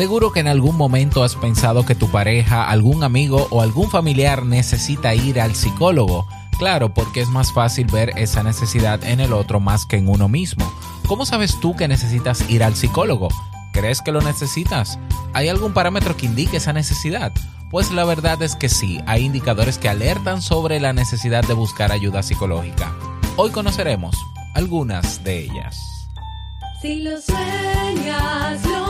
Seguro que en algún momento has pensado que tu pareja, algún amigo o algún familiar necesita ir al psicólogo. Claro, porque es más fácil ver esa necesidad en el otro más que en uno mismo. ¿Cómo sabes tú que necesitas ir al psicólogo? ¿Crees que lo necesitas? ¿Hay algún parámetro que indique esa necesidad? Pues la verdad es que sí, hay indicadores que alertan sobre la necesidad de buscar ayuda psicológica. Hoy conoceremos algunas de ellas. Si lo sueñas, lo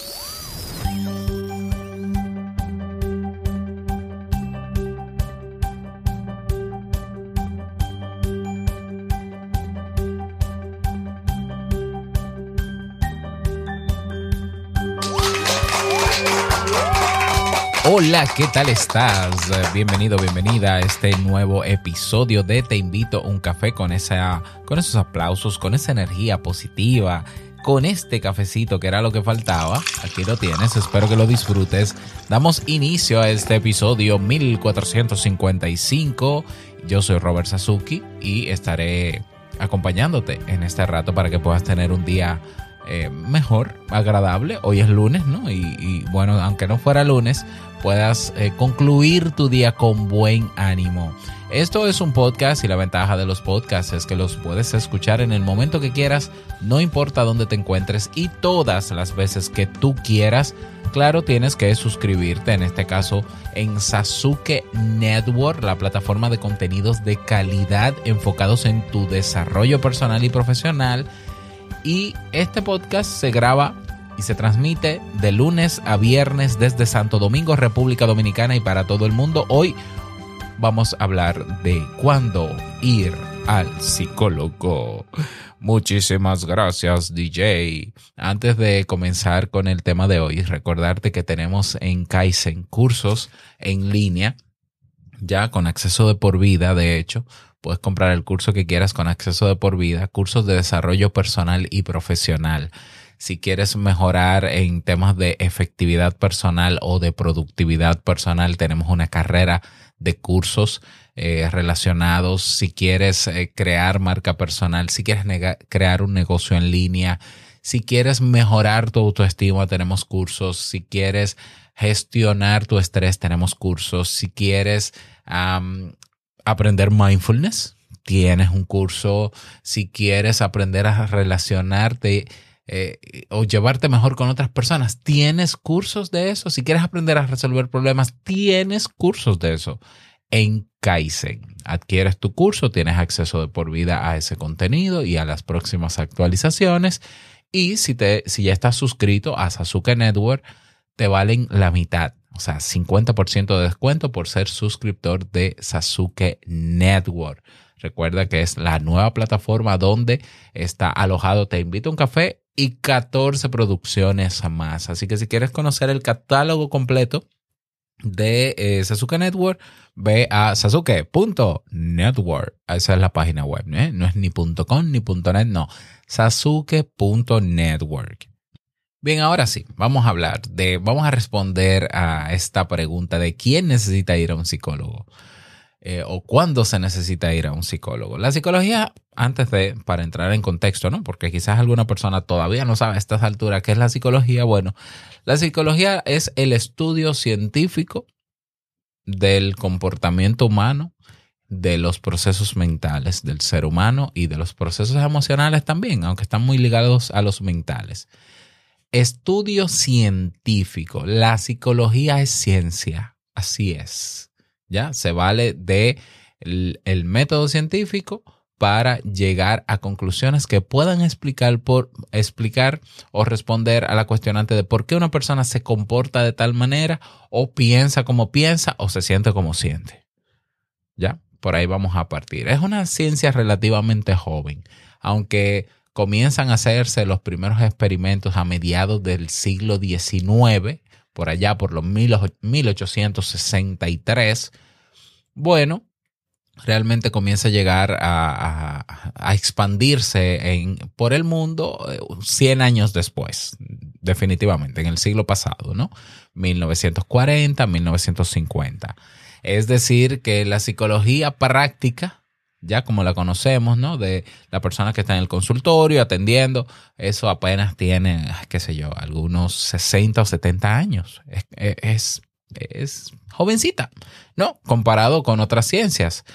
Hola, ¿qué tal estás? Bienvenido, bienvenida a este nuevo episodio de Te invito a un café con con esos aplausos, con esa energía positiva, con este cafecito que era lo que faltaba. Aquí lo tienes, espero que lo disfrutes. Damos inicio a este episodio 1455. Yo soy Robert Sasuki y estaré acompañándote en este rato para que puedas tener un día eh, mejor, agradable. Hoy es lunes, ¿no? Y, bueno, aunque no fuera lunes, puedas eh, concluir tu día con buen ánimo. Esto es un podcast y la ventaja de los podcasts es que los puedes escuchar en el momento que quieras, no importa dónde te encuentres y todas las veces que tú quieras. Claro, tienes que suscribirte, en este caso en Sasuke Network, la plataforma de contenidos de calidad enfocados en tu desarrollo personal y profesional y este podcast se graba y se transmite de lunes a viernes desde Santo Domingo, República Dominicana y para todo el mundo. Hoy vamos a hablar de cuándo ir al psicólogo. Muchísimas gracias DJ. Antes de comenzar con el tema de hoy, recordarte que tenemos en Kaizen cursos en línea, ya con acceso de por vida, de hecho, Puedes comprar el curso que quieras con acceso de por vida, cursos de desarrollo personal y profesional. Si quieres mejorar en temas de efectividad personal o de productividad personal, tenemos una carrera de cursos eh, relacionados. Si quieres eh, crear marca personal, si quieres crear un negocio en línea, si quieres mejorar tu autoestima, tenemos cursos. Si quieres gestionar tu estrés, tenemos cursos. Si quieres aprender mindfulness, tienes un curso. Si quieres aprender a relacionarte eh, o llevarte mejor con otras personas, tienes cursos de eso. Si quieres aprender a resolver problemas, tienes cursos de eso. En Kaizen, adquieres tu curso, tienes acceso de por vida a ese contenido y a las próximas actualizaciones. Y si, te, si ya estás suscrito a Sasuke Network, te valen la mitad sea, 50% de descuento por ser suscriptor de Sasuke Network. Recuerda que es la nueva plataforma donde está alojado Te invito a un café y 14 producciones más. Así que si quieres conocer el catálogo completo de eh, Sasuke Network, ve a sasuke.network. Esa es la página web, ¿eh? no es ni .com ni .net, no. Sasuke.network. Bien, ahora sí, vamos a hablar de, vamos a responder a esta pregunta de quién necesita ir a un psicólogo eh, o cuándo se necesita ir a un psicólogo. La psicología, antes de, para entrar en contexto, ¿no? Porque quizás alguna persona todavía no sabe a estas alturas qué es la psicología. Bueno, la psicología es el estudio científico del comportamiento humano, de los procesos mentales del ser humano y de los procesos emocionales también, aunque están muy ligados a los mentales. Estudio científico. La psicología es ciencia. Así es. ¿Ya? Se vale de el, método científico para llegar a conclusiones que puedan explicar, por, explicar o responder a la cuestionante de por qué una persona se comporta de tal manera o piensa como piensa o se siente como siente. ¿Ya? por ahí vamos a partir. Es una ciencia relativamente joven, aunque comienzan a hacerse los primeros experimentos a mediados del siglo XIX, por allá por los 1863. Bueno, realmente comienza a llegar a, expandirse por el mundo eh, 100 años después, definitivamente, en el siglo pasado, ¿no? 1940, 1950. Es decir, que la psicología práctica, ya como la conocemos, ¿no? De la persona que está en el consultorio atendiendo, eso apenas tiene, qué sé yo, algunos 60 o 70 años. Es, es, jovencita, ¿no? Comparado con otras ciencias,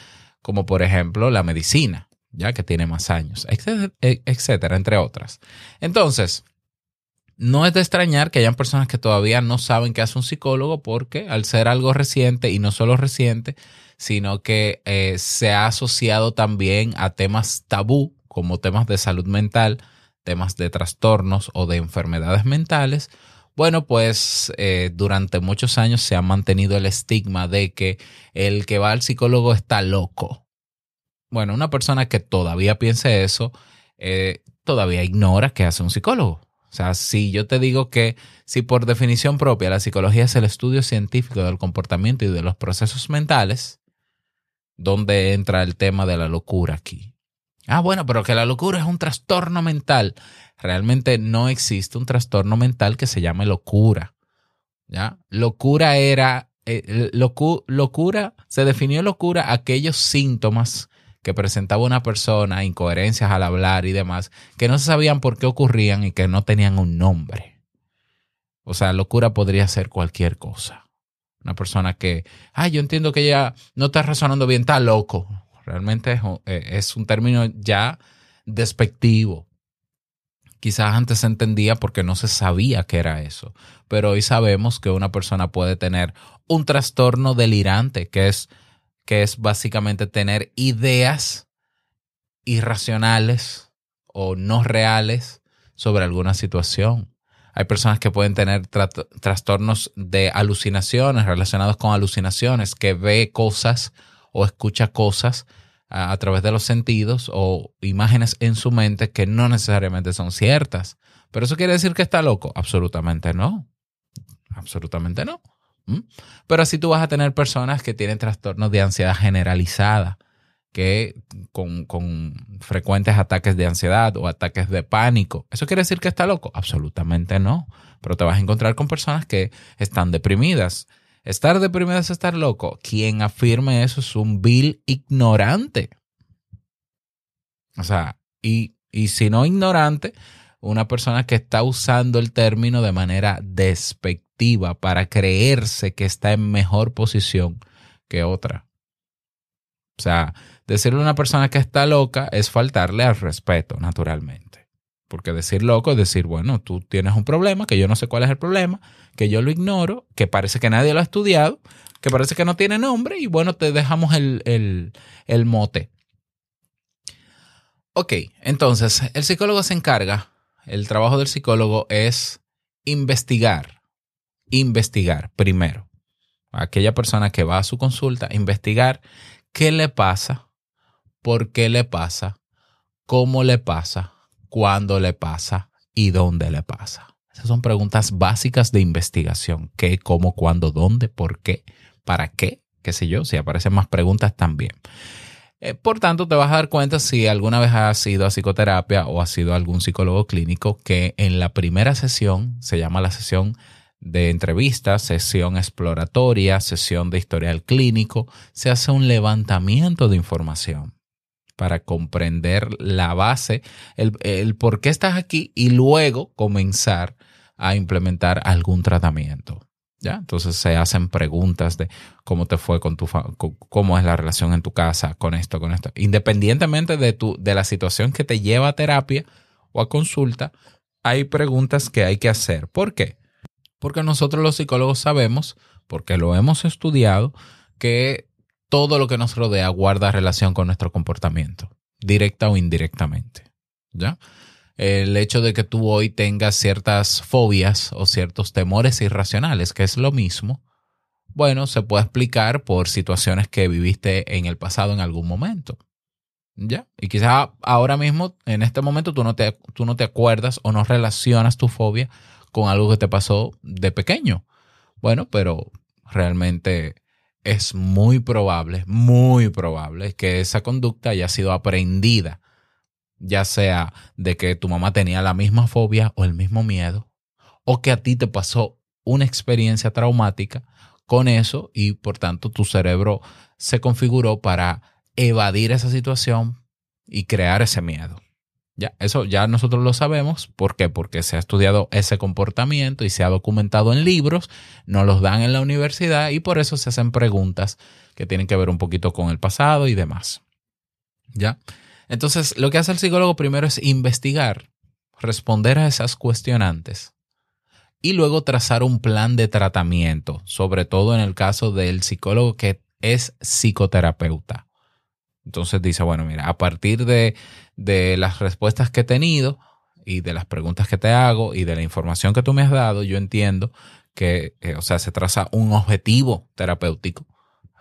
como por ejemplo la medicina, ya que tiene más años, etcétera, etcétera, entre otras. Entonces, no es de extrañar que hayan personas que todavía no saben qué hace un psicólogo porque al ser algo reciente y no solo reciente, sino que eh, se ha asociado también a temas tabú como temas de salud mental, temas de trastornos o de enfermedades mentales. Bueno, pues eh, durante muchos años se ha mantenido el estigma de que el que va al psicólogo está loco. Bueno, una persona que todavía piense eso, eh, todavía ignora qué hace un psicólogo. O sea, si yo te digo que si por definición propia la psicología es el estudio científico del comportamiento y de los procesos mentales, ¿dónde entra el tema de la locura aquí? Ah, bueno, pero que la locura es un trastorno mental. Realmente no existe un trastorno mental que se llame locura. ¿Ya? Locura era, eh, locu- locura, se definió locura aquellos síntomas que presentaba una persona, incoherencias al hablar y demás, que no se sabían por qué ocurrían y que no tenían un nombre. O sea, locura podría ser cualquier cosa. Una persona que, ay, yo entiendo que ella no está razonando bien, está loco. Realmente es, un- eh, es un término ya despectivo. Quizás antes se entendía porque no se sabía que era eso, pero hoy sabemos que una persona puede tener un trastorno delirante, que es, que es básicamente tener ideas irracionales o no reales sobre alguna situación. Hay personas que pueden tener tra- trastornos de alucinaciones relacionados con alucinaciones, que ve cosas o escucha cosas a, a través de los sentidos o imágenes en su mente que no necesariamente son ciertas. ¿Pero eso quiere decir que está loco? Absolutamente no. Absolutamente no. ¿Mm? Pero así tú vas a tener personas que tienen trastornos de ansiedad generalizada, que con, con frecuentes ataques de ansiedad o ataques de pánico. ¿Eso quiere decir que está loco? Absolutamente no. Pero te vas a encontrar con personas que están deprimidas. Estar deprimido es estar loco. Quien afirme eso es un vil ignorante. O sea, y, y si no ignorante, una persona que está usando el término de manera despectiva para creerse que está en mejor posición que otra. O sea, decirle a una persona que está loca es faltarle al respeto, naturalmente. Porque decir loco es decir, bueno, tú tienes un problema, que yo no sé cuál es el problema, que yo lo ignoro, que parece que nadie lo ha estudiado, que parece que no tiene nombre y bueno, te dejamos el, el, el mote. Ok, entonces el psicólogo se encarga, el trabajo del psicólogo es investigar, investigar primero. Aquella persona que va a su consulta, investigar qué le pasa, por qué le pasa, cómo le pasa, cuándo le pasa y dónde le pasa. Esas son preguntas básicas de investigación. ¿Qué, cómo, cuándo, dónde, por qué, para qué? qué sé yo, si aparecen más preguntas también. Eh, por tanto, te vas a dar cuenta si alguna vez has ido a psicoterapia o has ido a algún psicólogo clínico que en la primera sesión, se llama la sesión de entrevistas, sesión exploratoria, sesión de historial clínico, se hace un levantamiento de información para comprender la base, el, el por qué estás aquí y luego comenzar a implementar algún tratamiento. ¿Ya? Entonces se hacen preguntas de cómo te fue con tu cómo es la relación en tu casa con esto, con esto. Independientemente de tu, de la situación que te lleva a terapia o a consulta, hay preguntas que hay que hacer. ¿Por qué? Porque nosotros los psicólogos sabemos, porque lo hemos estudiado, que todo lo que nos rodea guarda relación con nuestro comportamiento, directa o indirectamente. ¿Ya? El hecho de que tú hoy tengas ciertas fobias o ciertos temores irracionales, que es lo mismo, bueno, se puede explicar por situaciones que viviste en el pasado en algún momento. ¿Ya? Y quizás ahora mismo, en este momento, tú no, te, tú no te acuerdas o no relacionas tu fobia con algo que te pasó de pequeño. Bueno, pero realmente es muy probable, muy probable que esa conducta haya sido aprendida, ya sea de que tu mamá tenía la misma fobia o el mismo miedo, o que a ti te pasó una experiencia traumática con eso y por tanto tu cerebro se configuró para evadir esa situación y crear ese miedo. Ya, eso ya nosotros lo sabemos. ¿Por qué? Porque se ha estudiado ese comportamiento y se ha documentado en libros, nos los dan en la universidad y por eso se hacen preguntas que tienen que ver un poquito con el pasado y demás. ¿Ya? Entonces, lo que hace el psicólogo primero es investigar, responder a esas cuestionantes y luego trazar un plan de tratamiento, sobre todo en el caso del psicólogo que es psicoterapeuta. Entonces dice, bueno, mira, a partir de, de las respuestas que he tenido y de las preguntas que te hago y de la información que tú me has dado, yo entiendo que, eh, o sea, se traza un objetivo terapéutico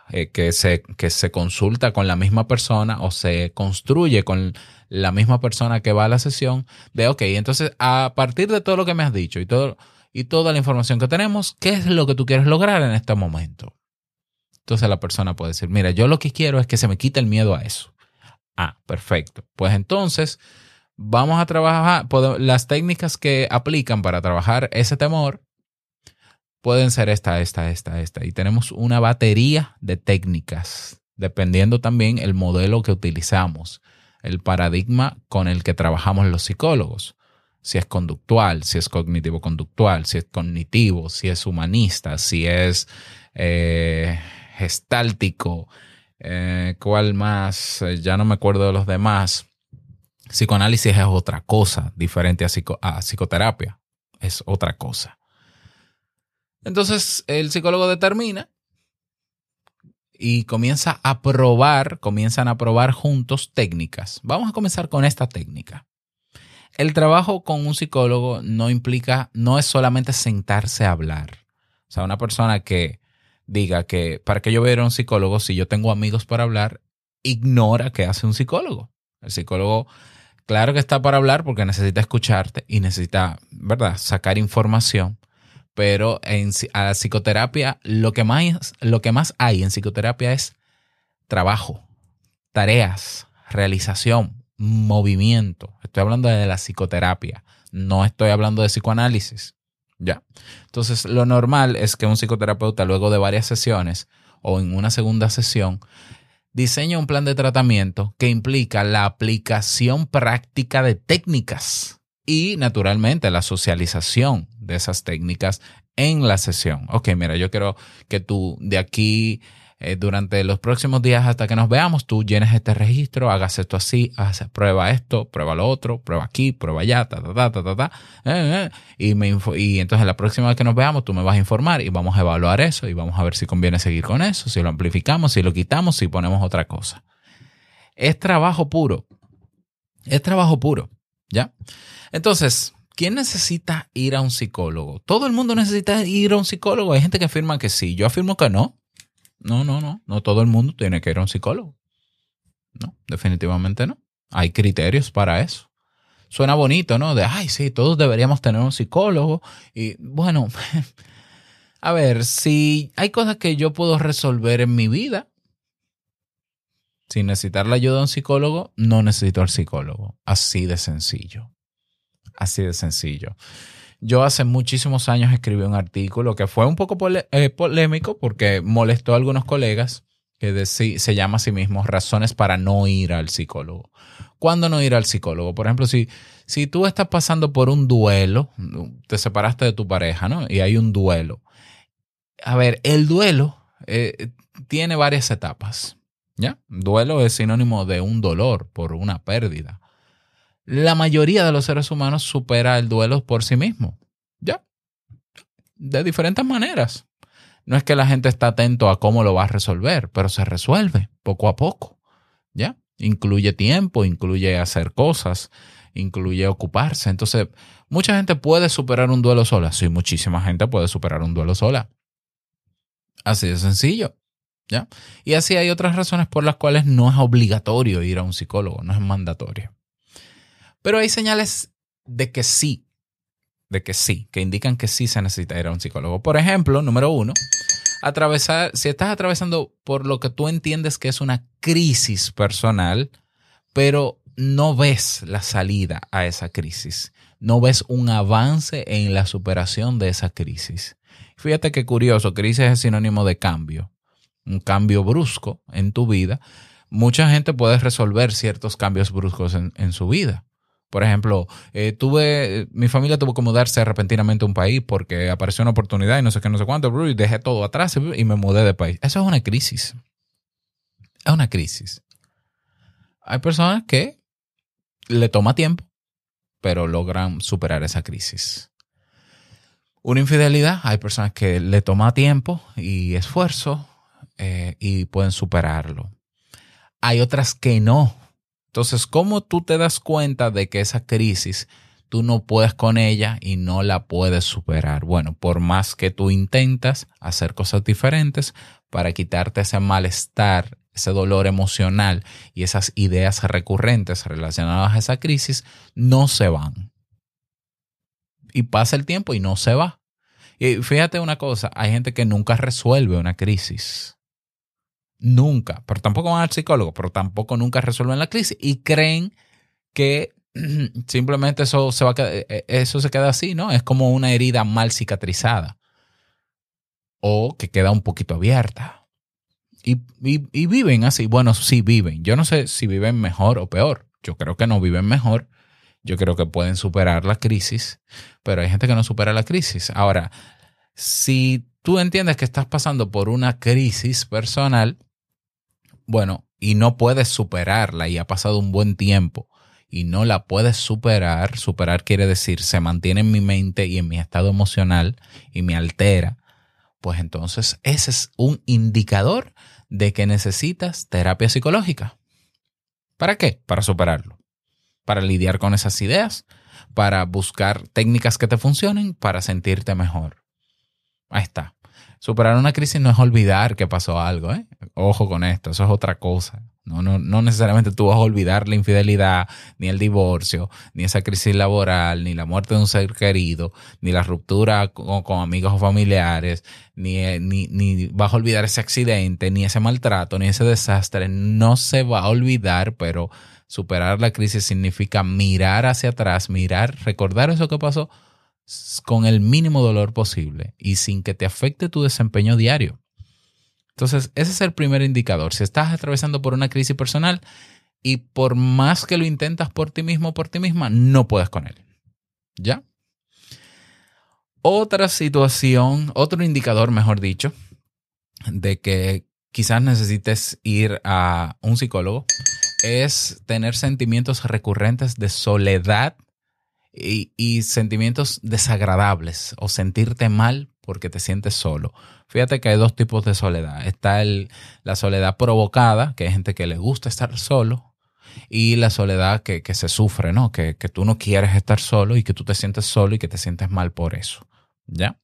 eh, que, se, que se consulta con la misma persona o se construye con la misma persona que va a la sesión de, ok, entonces a partir de todo lo que me has dicho y, todo, y toda la información que tenemos, ¿qué es lo que tú quieres lograr en este momento? Entonces la persona puede decir, mira, yo lo que quiero es que se me quite el miedo a eso. Ah, perfecto. Pues entonces vamos a trabajar, las técnicas que aplican para trabajar ese temor pueden ser esta, esta, esta, esta. Y tenemos una batería de técnicas, dependiendo también el modelo que utilizamos, el paradigma con el que trabajamos los psicólogos. Si es conductual, si es cognitivo-conductual, si es cognitivo, si es humanista, si es eh, gestáltico, eh, ¿cuál más? Eh, ya no me acuerdo de los demás. Psicoanálisis es otra cosa, diferente a, psico- a psicoterapia. Es otra cosa. Entonces el psicólogo determina y comienza a probar, comienzan a probar juntos técnicas. Vamos a comenzar con esta técnica. El trabajo con un psicólogo no implica, no es solamente sentarse a hablar. O sea, una persona que diga que para que yo vea a un psicólogo si yo tengo amigos para hablar, ignora qué hace un psicólogo. El psicólogo, claro que está para hablar porque necesita escucharte y necesita, ¿verdad?, sacar información. Pero en la psicoterapia, lo que, más, lo que más hay en psicoterapia es trabajo, tareas, realización, movimiento. Estoy hablando de la psicoterapia, no estoy hablando de psicoanálisis. Ya. Entonces, lo normal es que un psicoterapeuta, luego de varias sesiones o en una segunda sesión, diseña un plan de tratamiento que implica la aplicación práctica de técnicas y, naturalmente, la socialización de esas técnicas en la sesión. Ok, mira, yo quiero que tú de aquí, eh, durante los próximos días hasta que nos veamos, tú llenes este registro, hagas esto así, prueba esto, prueba lo otro, prueba aquí, prueba allá, ta, ta, ta, ta, ta, ta, eh, eh, y, me y entonces la próxima vez que nos veamos, tú me vas a informar y vamos a evaluar eso y vamos a ver si conviene seguir con eso, si lo amplificamos, si lo quitamos, si ponemos otra cosa. Es trabajo puro. Es trabajo puro. ¿Ya? Entonces, ¿quién necesita ir a un psicólogo? Todo el mundo necesita ir a un psicólogo. Hay gente que afirma que sí. Yo afirmo que no. No, no, no. No todo el mundo tiene que ir a un psicólogo. No, definitivamente no. Hay criterios para eso. Suena bonito, ¿no? De, ay, sí, todos deberíamos tener un psicólogo. Y bueno, a ver, si hay cosas que yo puedo resolver en mi vida, sin necesitar la ayuda de un psicólogo, no necesito al psicólogo. Así de sencillo. Así de sencillo. Yo hace muchísimos años escribí un artículo que fue un poco eh, polémico porque molestó a algunos colegas que deci- se llama a sí mismo razones para no ir al psicólogo. ¿Cuándo no ir al psicólogo? Por ejemplo, si, si tú estás pasando por un duelo, te separaste de tu pareja, ¿no? Y hay un duelo. A ver, el duelo eh, tiene varias etapas. ¿Ya? Duelo es sinónimo de un dolor por una pérdida. La mayoría de los seres humanos supera el duelo por sí mismo. ¿Ya? De diferentes maneras. No es que la gente está atento a cómo lo va a resolver, pero se resuelve poco a poco. ¿Ya? Incluye tiempo, incluye hacer cosas, incluye ocuparse. Entonces, mucha gente puede superar un duelo sola. Sí, muchísima gente puede superar un duelo sola. Así de sencillo. ¿Ya? Y así hay otras razones por las cuales no es obligatorio ir a un psicólogo, no es mandatorio. Pero hay señales de que sí, de que sí, que indican que sí se necesita ir a un psicólogo. Por ejemplo, número uno, atravesar, si estás atravesando por lo que tú entiendes que es una crisis personal, pero no ves la salida a esa crisis, no ves un avance en la superación de esa crisis. Fíjate qué curioso, crisis es sinónimo de cambio, un cambio brusco en tu vida. Mucha gente puede resolver ciertos cambios bruscos en, en su vida. Por ejemplo, eh, tuve, mi familia tuvo que mudarse repentinamente a un país porque apareció una oportunidad y no sé qué, no sé cuánto, y dejé todo atrás y me mudé de país. Eso es una crisis. Es una crisis. Hay personas que le toma tiempo, pero logran superar esa crisis. Una infidelidad, hay personas que le toma tiempo y esfuerzo eh, y pueden superarlo. Hay otras que no. Entonces, ¿cómo tú te das cuenta de que esa crisis tú no puedes con ella y no la puedes superar? Bueno, por más que tú intentas hacer cosas diferentes para quitarte ese malestar, ese dolor emocional y esas ideas recurrentes relacionadas a esa crisis, no se van. Y pasa el tiempo y no se va. Y fíjate una cosa, hay gente que nunca resuelve una crisis. Nunca, pero tampoco van al psicólogo, pero tampoco nunca resuelven la crisis y creen que simplemente eso se va a quedar, eh, eso se queda así, ¿no? Es como una herida mal cicatrizada o que queda un poquito abierta. Y, y- y viven así. Bueno, sí viven. Yo no sé si viven mejor o peor. Yo creo que no viven mejor. Yo creo que pueden superar la crisis, pero hay gente que no supera la crisis. Ahora, si tú entiendes que estás pasando por una crisis personal, bueno, y no puedes superarla y ha pasado un buen tiempo y no la puedes superar, superar quiere decir se mantiene en mi mente y en mi estado emocional y me altera, pues entonces ese es un indicador de que necesitas terapia psicológica. ¿Para qué? Para superarlo. Para lidiar con esas ideas, para buscar técnicas que te funcionen, para sentirte mejor. Ahí está. Superar una crisis no es olvidar que pasó algo, ¿eh? Ojo con esto, eso es otra cosa. No, no, no necesariamente tú vas a olvidar la infidelidad, ni el divorcio, ni esa crisis laboral, ni la muerte de un ser querido, ni la ruptura con, amigos o familiares, ni, eh, ni, ni vas a olvidar ese accidente, ni ese maltrato, ni ese desastre. No se va a olvidar, pero superar la crisis significa mirar hacia atrás, mirar, recordar eso que pasó con el mínimo dolor posible y sin que te afecte tu desempeño diario. Entonces, ese es el primer indicador. Si estás atravesando por una crisis personal y por más que lo intentas por ti mismo o por ti misma, no puedes con él. ¿Ya? Otra situación, otro indicador, mejor dicho, de que quizás necesites ir a un psicólogo es tener sentimientos recurrentes de soledad y, sentimientos desagradables o sentirte mal porque te sientes solo. Fíjate que hay dos tipos de soledad. Está el, la soledad provocada, que hay gente que le gusta estar solo, y la soledad que, que se sufre, ¿no? Que, que tú no quieres estar solo y que tú te sientes solo y que te sientes mal por eso. ¿Ya?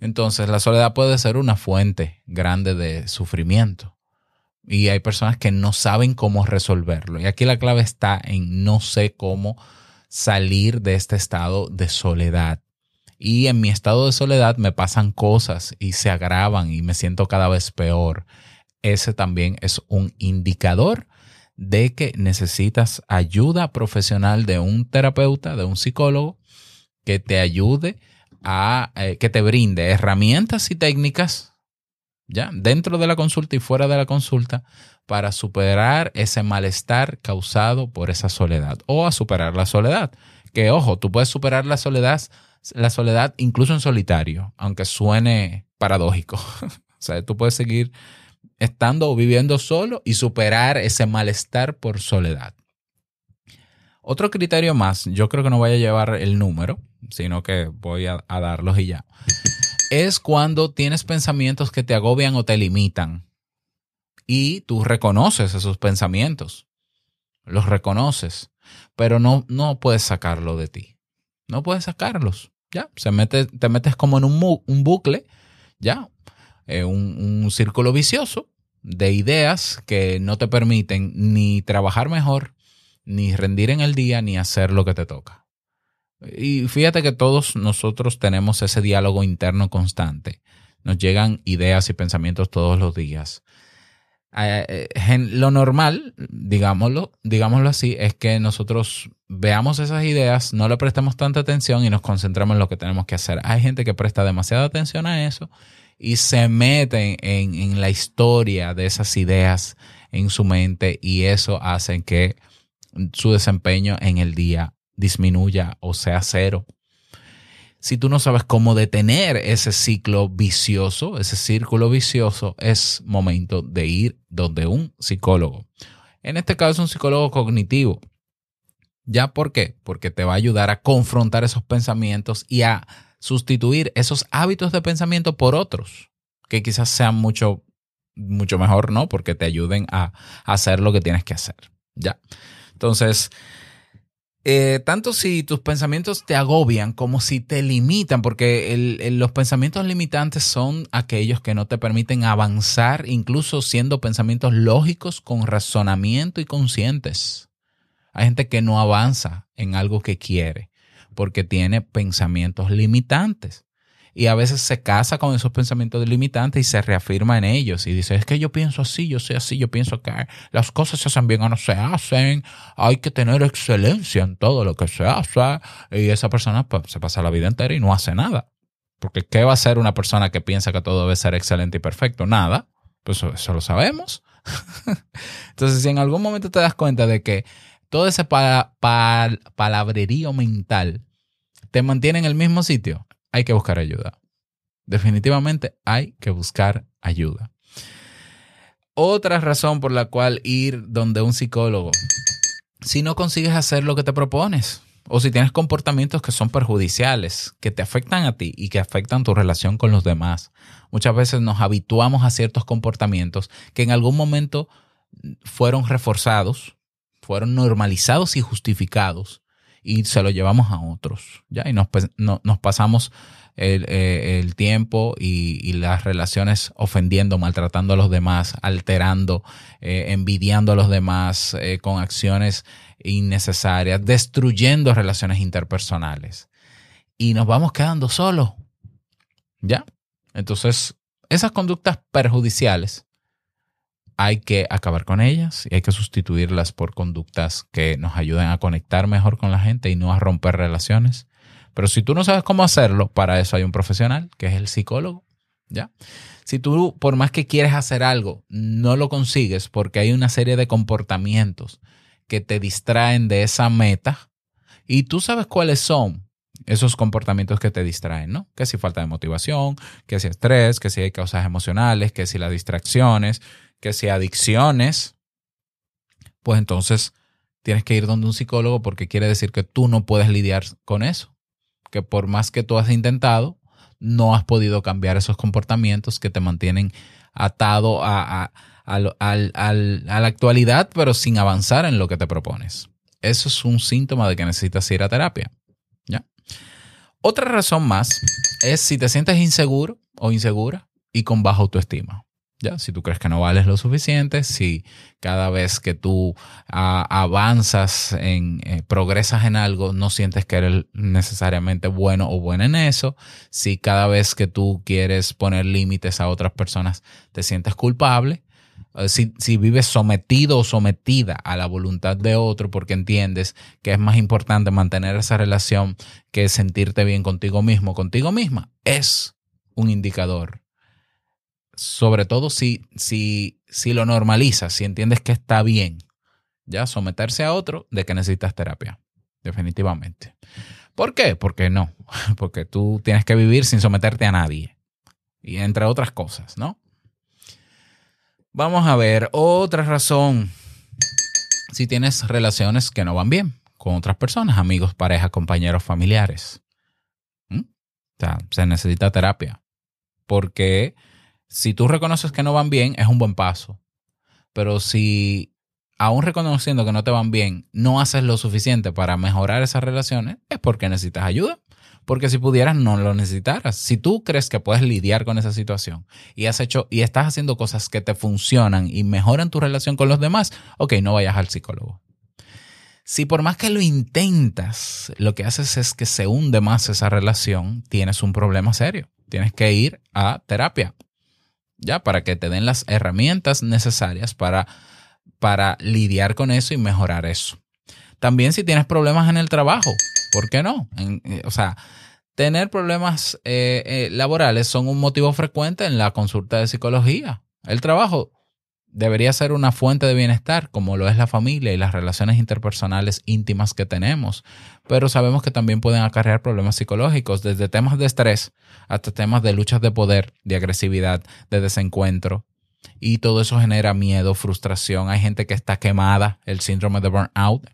Entonces, la soledad puede ser una fuente grande de sufrimiento. Y hay personas que no saben cómo resolverlo. Y aquí la clave está en no sé cómo salir de este estado de soledad. Y en mi estado de soledad me pasan cosas y se agravan y me siento cada vez peor. Ese también es un indicador de que necesitas ayuda profesional de un terapeuta, de un psicólogo, que te ayude a, eh, que te brinde herramientas y técnicas, ya, dentro de la consulta y fuera de la consulta, para superar ese malestar causado por esa soledad o a superar la soledad. Que ojo, tú puedes superar la soledad, la soledad incluso en solitario, aunque suene paradójico. o sea, tú puedes seguir estando o viviendo solo y superar ese malestar por soledad. Otro criterio más, yo creo que no voy a llevar el número, sino que voy a, a darlos y ya, es cuando tienes pensamientos que te agobian o te limitan y tú reconoces esos pensamientos, los reconoces, pero no, no puedes sacarlo de ti, no puedes sacarlos, ya, se mete, te metes como en un, un bucle, ya, eh, un, un círculo vicioso de ideas que no te permiten ni trabajar mejor, ni rendir en el día, ni hacer lo que te toca. Y fíjate que todos nosotros tenemos ese diálogo interno constante. Nos llegan ideas y pensamientos todos los días. Eh, eh, gen- lo normal, digámoslo, digámoslo así, es que nosotros veamos esas ideas, no le prestemos tanta atención y nos concentremos en lo que tenemos que hacer. Hay gente que presta demasiada atención a eso y se mete en, en la historia de esas ideas en su mente y eso hace que su desempeño en el día disminuya o sea cero. Si tú no sabes cómo detener ese ciclo vicioso, ese círculo vicioso, es momento de ir donde un psicólogo. En este caso, un psicólogo cognitivo. ¿Ya por qué? Porque te va a ayudar a confrontar esos pensamientos y a sustituir esos hábitos de pensamiento por otros que quizás sean mucho, mucho mejor, ¿no? Porque te ayuden a hacer lo que tienes que hacer. ¿Ya? Entonces, eh, tanto si tus pensamientos te agobian como si te limitan, porque los pensamientos limitantes son aquellos que no te permiten avanzar, incluso siendo pensamientos lógicos, con razonamiento y conscientes. Hay gente que no avanza en algo que quiere porque tiene pensamientos limitantes. Y a veces se casa con esos pensamientos limitantes y se reafirma en ellos y dice, es que yo pienso así, yo soy así, yo pienso que las cosas se hacen bien o no se hacen, hay que tener excelencia en todo lo que se hace. Y esa persona pues, se pasa la vida entera y no hace nada. Porque ¿qué va a hacer una persona que piensa que todo debe ser excelente y perfecto? Nada. Pues eso, lo sabemos. Entonces, si en algún momento te das cuenta de que todo ese pa- pa- palabrerío mental te mantiene en el mismo sitio, hay que buscar ayuda. Definitivamente hay que buscar ayuda. Otra razón por la cual ir donde un psicólogo, si no consigues hacer lo que te propones, o si tienes comportamientos que son perjudiciales, que te afectan a ti y que afectan tu relación con los demás. Muchas veces nos habituamos a ciertos comportamientos que en algún momento fueron reforzados, fueron normalizados y justificados y se lo llevamos a otros, ¿ya? Y nos, no- nos pasamos el, eh, el tiempo y, y las relaciones ofendiendo, maltratando a los demás, alterando, eh, envidiando a los demás eh, con acciones innecesarias, destruyendo relaciones interpersonales. Y nos vamos quedando solos, ¿ya? Entonces, esas conductas perjudiciales hay que acabar con ellas y hay que sustituirlas por conductas que nos ayuden a conectar mejor con la gente y no a romper relaciones. Pero si tú no sabes cómo hacerlo, para eso hay un profesional, que es el psicólogo, ¿ya? Si tú, por más que quieres hacer algo, no lo consigues porque hay una serie de comportamientos que te distraen de esa meta y tú sabes cuáles son esos comportamientos que te distraen, ¿no? Que si falta de motivación, que si estrés, que si hay causas emocionales, que si las distracciones, que si adicciones, pues entonces tienes que ir donde un psicólogo porque quiere decir que tú no puedes lidiar con eso. Que por más que tú has intentado, no has podido cambiar esos comportamientos que te mantienen atado a, a- la actualidad, pero sin avanzar en lo que te propones. Eso es un síntoma de que necesitas ir a terapia. Otra razón más es si te sientes inseguro o insegura y con baja autoestima. ¿Ya? Si tú crees que no vales lo suficiente, si cada vez que tú avanzas en, eh, progresas en algo, no sientes que eres necesariamente bueno o buena en eso, si cada vez que tú quieres poner límites a otras personas te sientes culpable, si, si vives sometido o sometida a la voluntad de otro porque entiendes que es más importante mantener esa relación que sentirte bien contigo mismo, contigo misma, es un indicador sobre todo si, si, si lo normalizas, si entiendes que está bien, ya someterse a otro, de que necesitas terapia, definitivamente. ¿Por qué? Porque no, porque tú tienes que vivir sin someterte a nadie, y entre otras cosas, ¿no? Vamos a ver, otra razón, si tienes relaciones que no van bien con otras personas, amigos, parejas, compañeros, familiares. ¿Mm? O sea, se necesita terapia, porque si tú reconoces que no van bien, es un buen paso. Pero si aún reconociendo que no te van bien, no haces lo suficiente para mejorar esas relaciones, es porque necesitas ayuda. Porque si pudieras no lo necesitaras. Si tú crees que puedes lidiar con esa situación y has hecho y estás haciendo cosas que te funcionan y mejoran tu relación con los demás, ok, no vayas al psicólogo. Si por más que lo intentas, lo que haces es que se hunde más esa relación, tienes un problema serio. Tienes que ir a terapia, ya, para que te den las herramientas necesarias para, para lidiar con eso y mejorar eso. También si tienes problemas en el trabajo, ¿por qué no? En- eh, o sea, tener problemas eh, eh, laborales son un motivo frecuente en la consulta de psicología. El trabajo debería ser una fuente de bienestar, como lo es la familia y las relaciones interpersonales íntimas que tenemos, pero sabemos que también pueden acarrear problemas psicológicos, desde temas de estrés hasta temas de luchas de poder, de agresividad, de desencuentro. Y todo eso genera miedo, frustración. Hay gente que está quemada, el síndrome de burnout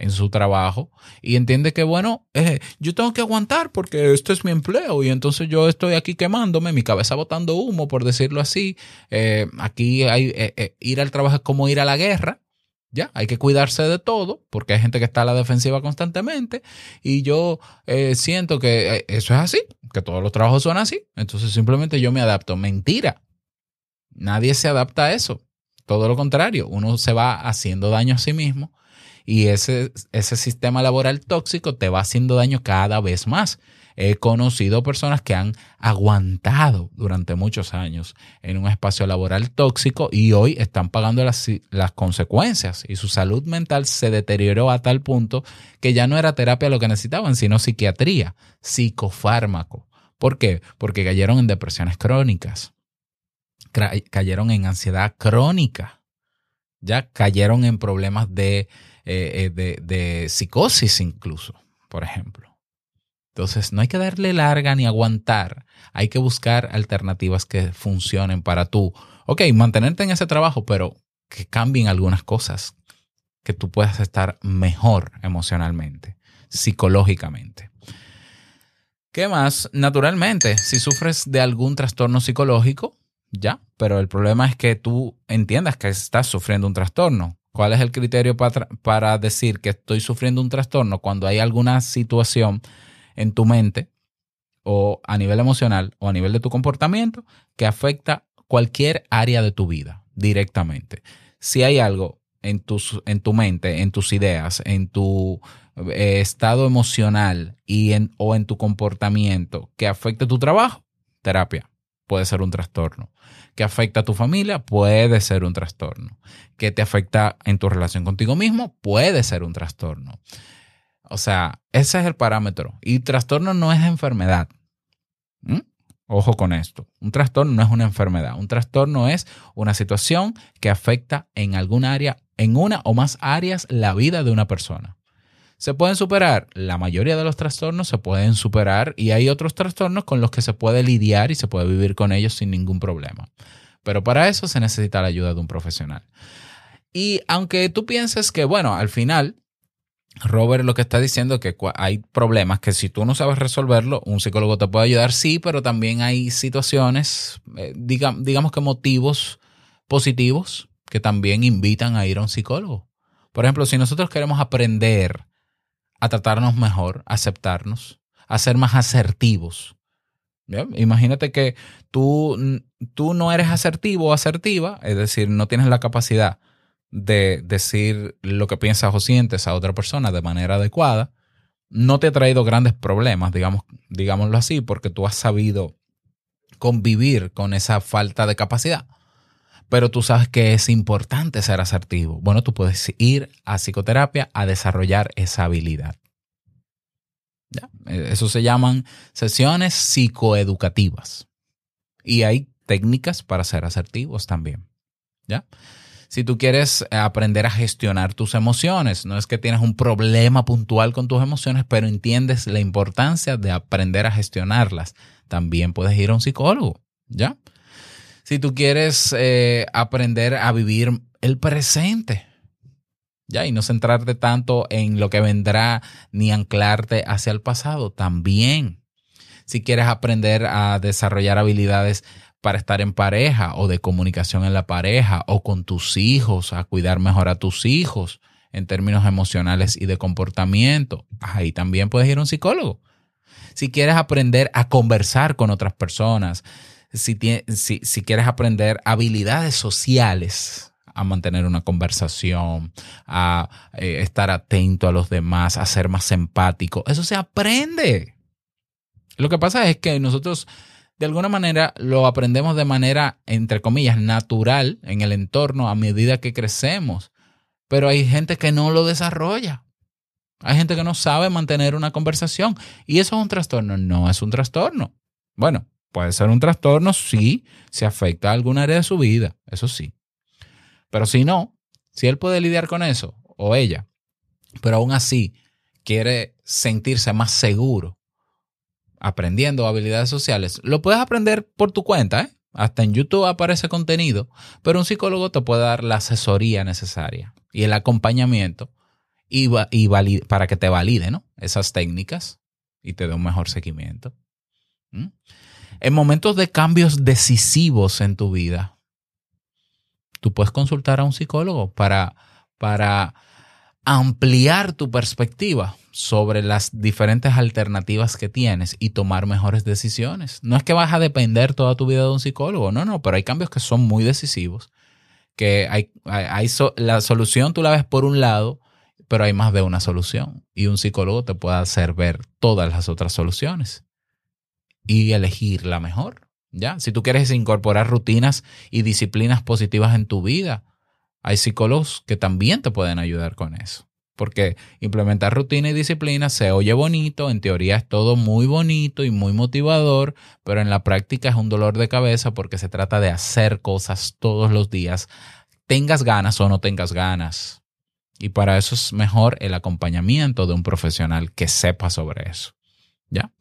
en su trabajo y entiende que, bueno, eh, yo tengo que aguantar porque este es mi empleo y entonces yo estoy aquí quemándome, mi cabeza botando humo, por decirlo así. Eh, aquí hay, eh, eh, ir al trabajo es como ir a la guerra. Ya, hay que cuidarse de todo porque hay gente que está a la defensiva constantemente y yo siento que eso es así, que todos los trabajos son así. Entonces simplemente yo me adapto. Mentira. Nadie se adapta a eso. Todo lo contrario, uno se va haciendo daño a sí mismo y ese, ese sistema laboral tóxico te va haciendo daño cada vez más. He conocido personas que han aguantado durante muchos años en un espacio laboral tóxico y hoy están pagando las, las consecuencias y su salud mental se deterioró a tal punto que ya no era terapia lo que necesitaban, sino psiquiatría, psicofármaco. ¿Por qué? Porque cayeron en depresiones crónicas, cayeron en ansiedad crónica, ya cayeron en problemas de, eh, eh, de, de psicosis incluso, por ejemplo. Entonces, no hay que darle larga ni aguantar. Hay que buscar alternativas que funcionen para tú. Ok, mantenerte en ese trabajo, pero que cambien algunas cosas. Que tú puedas estar mejor emocionalmente, psicológicamente. ¿Qué más? Naturalmente, si sufres de algún trastorno psicológico, ya, pero el problema es que tú entiendas que estás sufriendo un trastorno. ¿Cuál es el criterio para, para decir que estoy sufriendo un trastorno cuando hay alguna situación en tu mente o a nivel emocional o a nivel de tu comportamiento que afecta cualquier área de tu vida directamente? Si hay algo en, tus, en tu mente, en tus ideas, en tu eh, estado emocional y en, o en tu comportamiento que afecte tu trabajo, terapia puede ser un trastorno. Que afecta a tu familia, puede ser un trastorno. Que te afecta en tu relación contigo mismo, puede ser un trastorno. O sea, ese es el parámetro. Y trastorno no es enfermedad. ¿Mm? Ojo con esto. Un trastorno no es una enfermedad. Un trastorno es una situación que afecta en alguna área, en una o más áreas, la vida de una persona. ¿Se pueden superar? La mayoría de los trastornos se pueden superar y hay otros trastornos con los que se puede lidiar y se puede vivir con ellos sin ningún problema. Pero para eso se necesita la ayuda de un profesional. Y aunque tú pienses que, bueno, al final, Robert lo que está diciendo es que hay problemas que si tú no sabes resolverlo, un psicólogo te puede ayudar, sí, pero también hay situaciones, eh, diga- digamos que motivos positivos que también invitan a ir a un psicólogo. Por ejemplo, si nosotros queremos aprender a tratarnos mejor, a aceptarnos, a ser más asertivos. Imagínate que tú, tú no eres asertivo o asertiva, es decir, no tienes la capacidad de decir lo que piensas o sientes a otra persona de manera adecuada. No te ha traído grandes problemas, digamos, digámoslo así, porque tú has sabido convivir con esa falta de capacidad pero tú sabes que es importante ser asertivo. Bueno, tú puedes ir a psicoterapia a desarrollar esa habilidad. ¿Ya? Eh, Eso se llaman sesiones psicoeducativas. Y hay técnicas para ser asertivos también. ¿Ya? Si tú quieres aprender a gestionar tus emociones, no es que tienes un problema puntual con tus emociones, pero entiendes la importancia de aprender a gestionarlas, también puedes ir a un psicólogo. ¿Ya? Si tú quieres eh, aprender a vivir el presente, ya, y no centrarte tanto en lo que vendrá ni anclarte hacia el pasado, también. Si quieres aprender a desarrollar habilidades para estar en pareja o de comunicación en la pareja o con tus hijos, a cuidar mejor a tus hijos en términos emocionales y de comportamiento, ahí también puedes ir a un psicólogo. si quieres aprender a conversar con otras personas, si, si, si quieres aprender habilidades sociales, a mantener una conversación, a eh, estar atento a los demás, a ser más empático, eso se aprende. Lo que pasa es que nosotros de alguna manera lo aprendemos de manera, entre comillas, natural en el entorno a medida que crecemos. Pero hay gente que no lo desarrolla. Hay gente que no sabe mantener una conversación. ¿Y eso es un trastorno? No es un trastorno. Bueno, puede ser un trastorno si se afecta a alguna área de su vida. Eso sí. Pero si no, si él puede lidiar con eso, o ella, pero aún así quiere sentirse más seguro aprendiendo habilidades sociales, lo puedes aprender por tu cuenta, ¿eh? Hasta en YouTube aparece contenido, pero un psicólogo te puede dar la asesoría necesaria y el acompañamiento y, va- y para que te valide ¿no? esas técnicas y te dé un mejor seguimiento. En momentos de cambios decisivos en tu vida, tú puedes consultar a un psicólogo para, para ampliar tu perspectiva sobre las diferentes alternativas que tienes y tomar mejores decisiones. No es que vas a depender toda tu vida de un psicólogo, no, no, pero hay cambios que son muy decisivos, que hay, hay, la solución tú la ves por un lado, pero hay más de una solución y un psicólogo te puede hacer ver todas las otras soluciones y elegir la mejor. ¿Ya? Si tú quieres incorporar rutinas y disciplinas positivas en tu vida, hay psicólogos que también te pueden ayudar con eso. Porque implementar rutina y disciplina se oye bonito, en teoría es todo muy bonito y muy motivador, pero en la práctica es un dolor de cabeza porque se trata de hacer cosas todos los días, tengas ganas o no tengas ganas. Y para eso es mejor el acompañamiento de un profesional que sepa sobre eso. ¿Ya?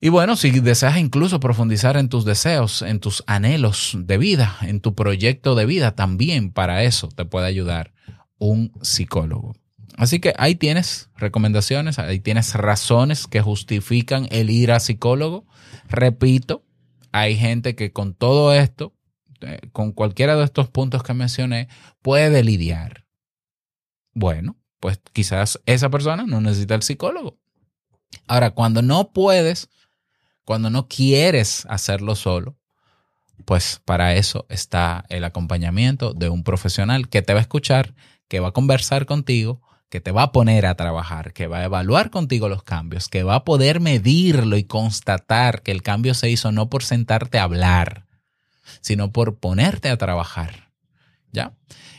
Y bueno, si deseas incluso profundizar en tus deseos, en tus anhelos de vida, en tu proyecto de vida, también para eso te puede ayudar un psicólogo. Así que ahí tienes recomendaciones, ahí tienes razones que justifican el ir a psicólogo. Repito, hay gente que con todo esto, eh, con cualquiera de estos puntos que mencioné, puede lidiar. Bueno, pues quizás esa persona no necesita el psicólogo. Ahora, cuando no puedes, cuando no quieres hacerlo solo, pues para eso está el acompañamiento de un profesional que te va a escuchar, que va a conversar contigo, que te va a poner a trabajar, que va a evaluar contigo los cambios, que va a poder medirlo y constatar que el cambio se hizo no por sentarte a hablar, sino por ponerte a trabajar. ¿Ya?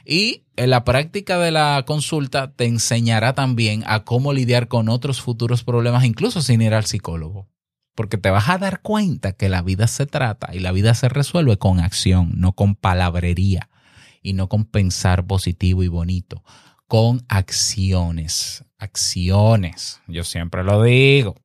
Y en la práctica de la consulta te enseñará también a cómo lidiar con otros futuros problemas, incluso sin ir al psicólogo. Porque te vas a dar cuenta que la vida se trata y la vida se resuelve con acción, no con palabrería y no con pensar positivo y bonito, con acciones, acciones. Yo siempre lo digo.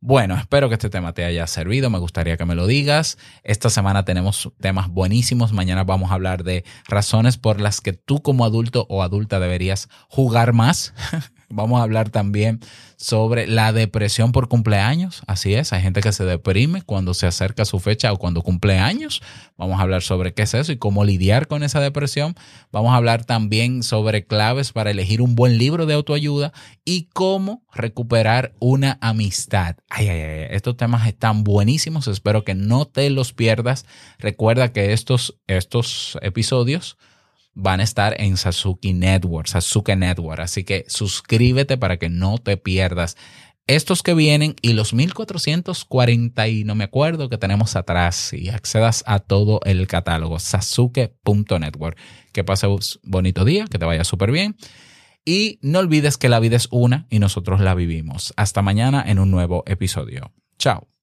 Bueno, espero que este tema te haya servido. Me gustaría que me lo digas. Esta semana tenemos temas buenísimos. Mañana vamos a hablar de razones por las que tú como adulto o adulta deberías jugar más. Vamos a hablar también sobre la depresión por cumpleaños. Así es, hay gente que se deprime cuando se acerca su fecha o cuando cumple años. Vamos a hablar sobre qué es eso y cómo lidiar con esa depresión. Vamos a hablar también sobre claves para elegir un buen libro de autoayuda y cómo recuperar una amistad. Ay, ay, ay, estos temas están buenísimos. Espero que no te los pierdas. Recuerda que estos, estos episodios van a estar en Sasuke Network, Sasuke Network. Así que suscríbete para que no te pierdas estos que vienen y los 1440 y no me acuerdo que tenemos atrás y accedas a todo el catálogo sasuke.network. Que pases bonito día, que te vaya súper bien. Y no olvides que la vida es una y nosotros la vivimos. Hasta mañana en un nuevo episodio. Chao.